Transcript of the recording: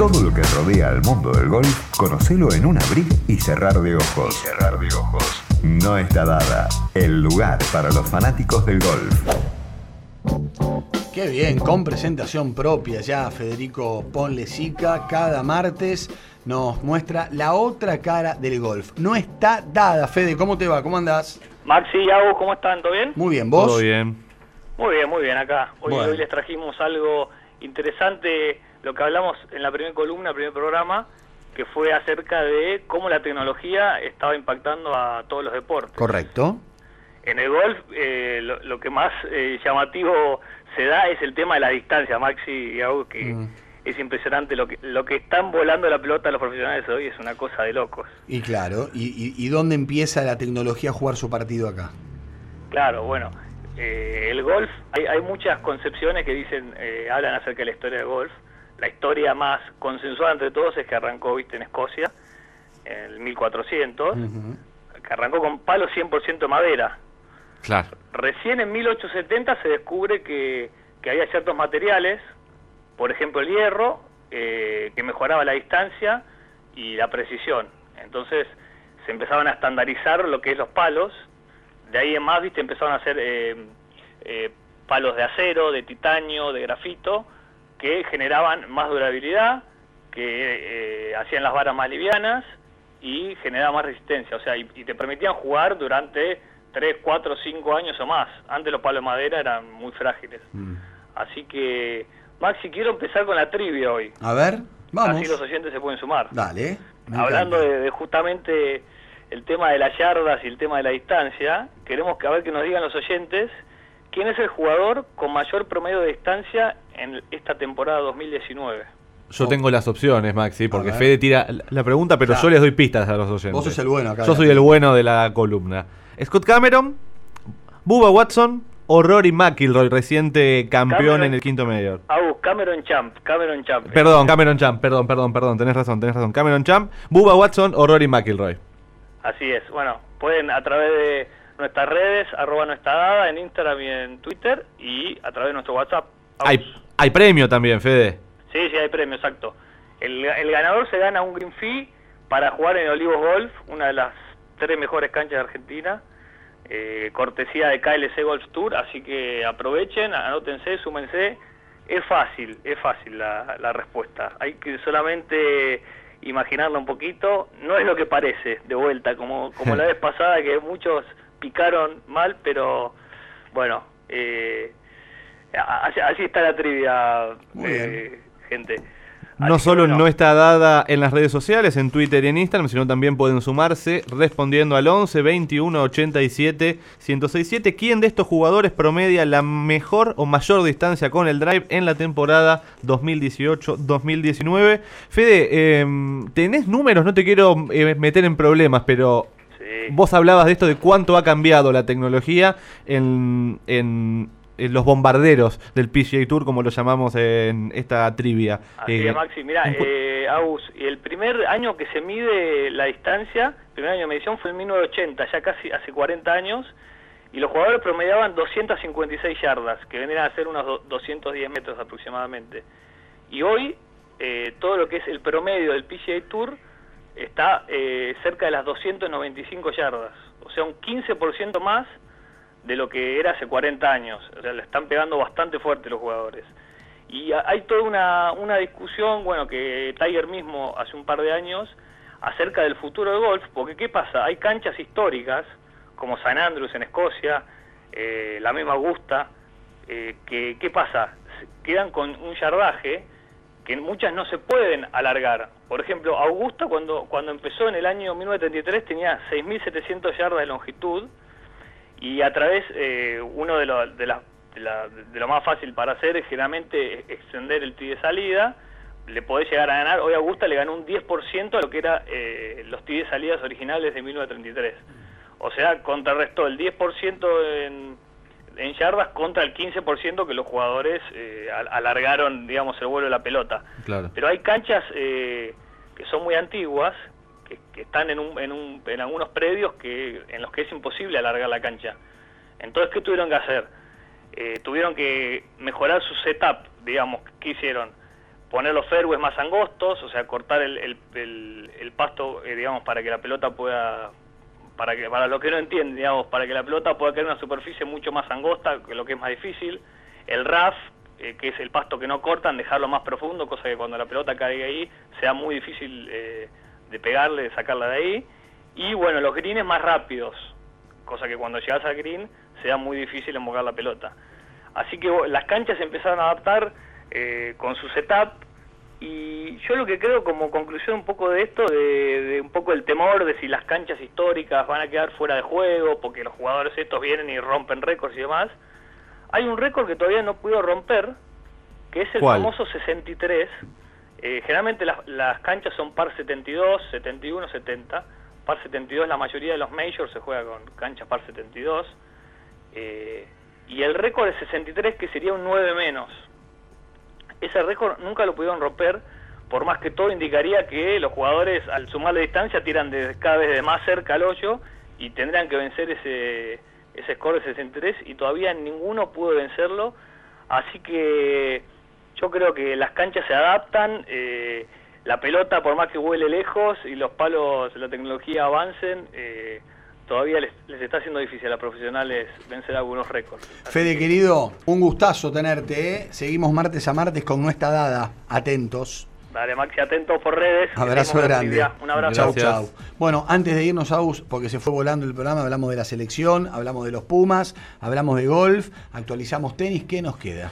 Todo lo que rodea al mundo del golf, conocelo en un abrir y cerrar de ojos. cerrar de ojos. No está dada el lugar para los fanáticos del golf. Qué bien, con presentación propia ya Federico Ponlesica cada martes nos muestra la otra cara del golf. No está dada, Fede, ¿cómo te va? ¿Cómo andás? Maxi y Agus, ¿cómo están? ¿Todo bien? Muy bien, ¿vos? Todo bien. Muy bien, muy bien acá. Hoy, Bueno. hoy les trajimos algo interesante, lo que hablamos en la primera columna, primer programa, que fue acerca de cómo la tecnología estaba impactando a todos los deportes. Correcto. En el golf, eh, lo, lo que más eh, llamativo se da es el tema de la distancia, Maxi y Agus, que Mm. es impresionante. Lo que, lo que están volando la pelota los profesionales hoy es una cosa de locos. Y claro, ¿y, y, y dónde empieza la tecnología a jugar su partido acá? Claro, bueno, eh, el golf, hay, hay muchas concepciones que dicen, eh, hablan acerca de la historia del golf. La historia más consensuada entre todos es que arrancó, viste, en Escocia, en el 1400, Ujú. que arrancó con palos 100% madera. Claro. Recién en 1870 se descubre que, que había ciertos materiales, por ejemplo el hierro, eh, que mejoraba la distancia y la precisión. Entonces se empezaban a estandarizar lo que es los palos. De ahí en más, viste, empezaron a hacer eh, eh, palos de acero, de titanio, de grafito, que generaban más durabilidad, que eh, hacían las varas más livianas y generaban más resistencia. O sea, y, y te permitían jugar durante 3, 4, 5 años o más. Antes los palos de madera eran muy frágiles. Mm. Así que, Maxi, quiero empezar con la trivia hoy. A ver, vamos. Así los oyentes se pueden sumar. Dale. Hablando de, de justamente el tema de las yardas y el tema de la distancia, queremos que a ver que nos digan los oyentes quién es el jugador con mayor promedio de distancia en esta temporada 2019. Yo tengo las opciones, Maxi, porque. Fede tira la pregunta, pero Claro. yo les doy pistas a los oyentes. Vos sos el bueno acá. Yo soy el bueno de la columna. Scott Cameron, Bubba Watson o Rory McIlroy, reciente campeón Cameron. en el quinto mayor. Agus, Cameron Champ, Cameron Champ. Perdón, Cameron Champ, perdón, perdón, perdón, tenés razón, tenés razón. Cameron Champ, Bubba Watson o Rory McIlroy. Así es. Bueno, pueden a través de nuestras redes, arroba nuestra dada, en Instagram y en Twitter, y a través de nuestro WhatsApp. Hay, hay premio también, Fede. Sí, sí, hay premio, exacto. El, el ganador se gana un green fee para jugar en Olivos Golf, una de las tres mejores canchas de Argentina, eh, cortesía de KLC Golf Tour, así que aprovechen, anótense, súmense. Es fácil, es fácil la, la respuesta. Hay que solamente imaginarlo un poquito. No es lo que parece, de vuelta, como, como la vez pasada que muchos picaron mal, pero bueno, eh, así, así está la trivia, eh, gente. No Así solo no está dada en las redes sociales, en Twitter y en Instagram, sino también pueden sumarse respondiendo al 11 21 87 1067. ¿Quién de estos jugadores promedia la mejor o mayor distancia con el drive en la temporada 2018-2019? Fede, em, tenés números, no te quiero eh, meter en problemas, pero sí. vos hablabas de esto de cuánto ha cambiado la tecnología en- en los bombarderos del PGA Tour, como lo llamamos en esta trivia. Así Eh, es, Maxi. Mira, eh, Agus, el primer año que se mide la distancia, el primer año de medición fue en 1980, ya casi hace 40 años, y los jugadores promediaban 256 yardas, que vendrían a ser unos do- 210 metros aproximadamente. Y hoy, eh, todo lo que es el promedio del PGA Tour está eh, cerca de las 295 yardas, o sea, un 15% más de lo que era hace 40 años. O sea, le están pegando bastante fuerte los jugadores. Y ha- hay toda una, una discusión, bueno, que Tiger mismo hace un par de años, acerca del futuro del golf, porque ¿qué pasa? Hay canchas históricas, como San Andrews en Escocia, eh, la misma Augusta, eh, que ¿qué pasa? Quedan con un yardaje que muchas no se pueden alargar. Por ejemplo, Augusta cuando, cuando empezó en el año 1933 tenía 6.700 yardas de longitud, y a través, eh, uno de lo, de, la- de la- de lo más fácil para hacer es generalmente extender el tee de salida, le podés llegar a ganar, hoy Augusta le ganó un 10% a lo que era eh, los tee de salidas originales de 1933. O sea, contrarrestó el 10% en, en yardas contra el 15% que los jugadores eh, al- alargaron, digamos, el vuelo de la pelota. Claro. Pero hay canchas eh, que son muy antiguas, que, que están en, en, en algunos predios que, en los que es imposible alargar la cancha. Entonces, ¿qué tuvieron que hacer? Eh, tuvieron que mejorar su setup, digamos, ¿qué hicieron? poner los fairways más angostos, o sea, cortar el, el, pasto, eh, digamos, para que la pelota pueda, para que para lo que no entienden, digamos, para que la pelota pueda caer en una superficie mucho más angosta, que lo que es más difícil. El RAF, eh, que es el pasto que no cortan, dejarlo más profundo, cosa que cuando la pelota caiga ahí sea muy difícil de pegarle, de sacarla de ahí. Y bueno, los greens más rápidos, cosa que cuando llegas al green sea muy difícil embocar la pelota. Así que las canchas se empezaron a adaptar eh, con su setup y yo lo que creo como conclusión un poco de esto, de, un poco el temor de si las canchas históricas van a quedar fuera de juego porque los jugadores estos vienen y rompen récords y demás, hay un récord que todavía no pudo romper, que es el famoso 63. Eh, generalmente las, canchas son par 72, 71, 70 par 72 la mayoría de los majors se juega con cancha par 72 eh, y el récord es 63 que sería un 9 menos. Ese récord nunca lo pudieron romper por más que todo indicaría que los jugadores al sumar la distancia tiran cada vez de más cerca al hoyo y tendrían que vencer ese, ese score de 63 y todavía ninguno pudo vencerlo. Así que yo creo que las canchas se adaptan eh, la pelota, por más que huele lejos y los palos de la tecnología avancen, eh, todavía les, está haciendo difícil a los profesionales vencer algunos récords. Fede, querido, un gustazo tenerte. ¿eh? Seguimos martes a martes con nuestra dada. Atentos. Dale, Maxi, atentos por redes. Abrazo grande. Un abrazo. Chau, chau. Bueno, antes de irnos, a US, porque se fue volando el programa, hablamos de la selección, hablamos de los Pumas, hablamos de golf, actualizamos tenis. ¿Qué nos queda?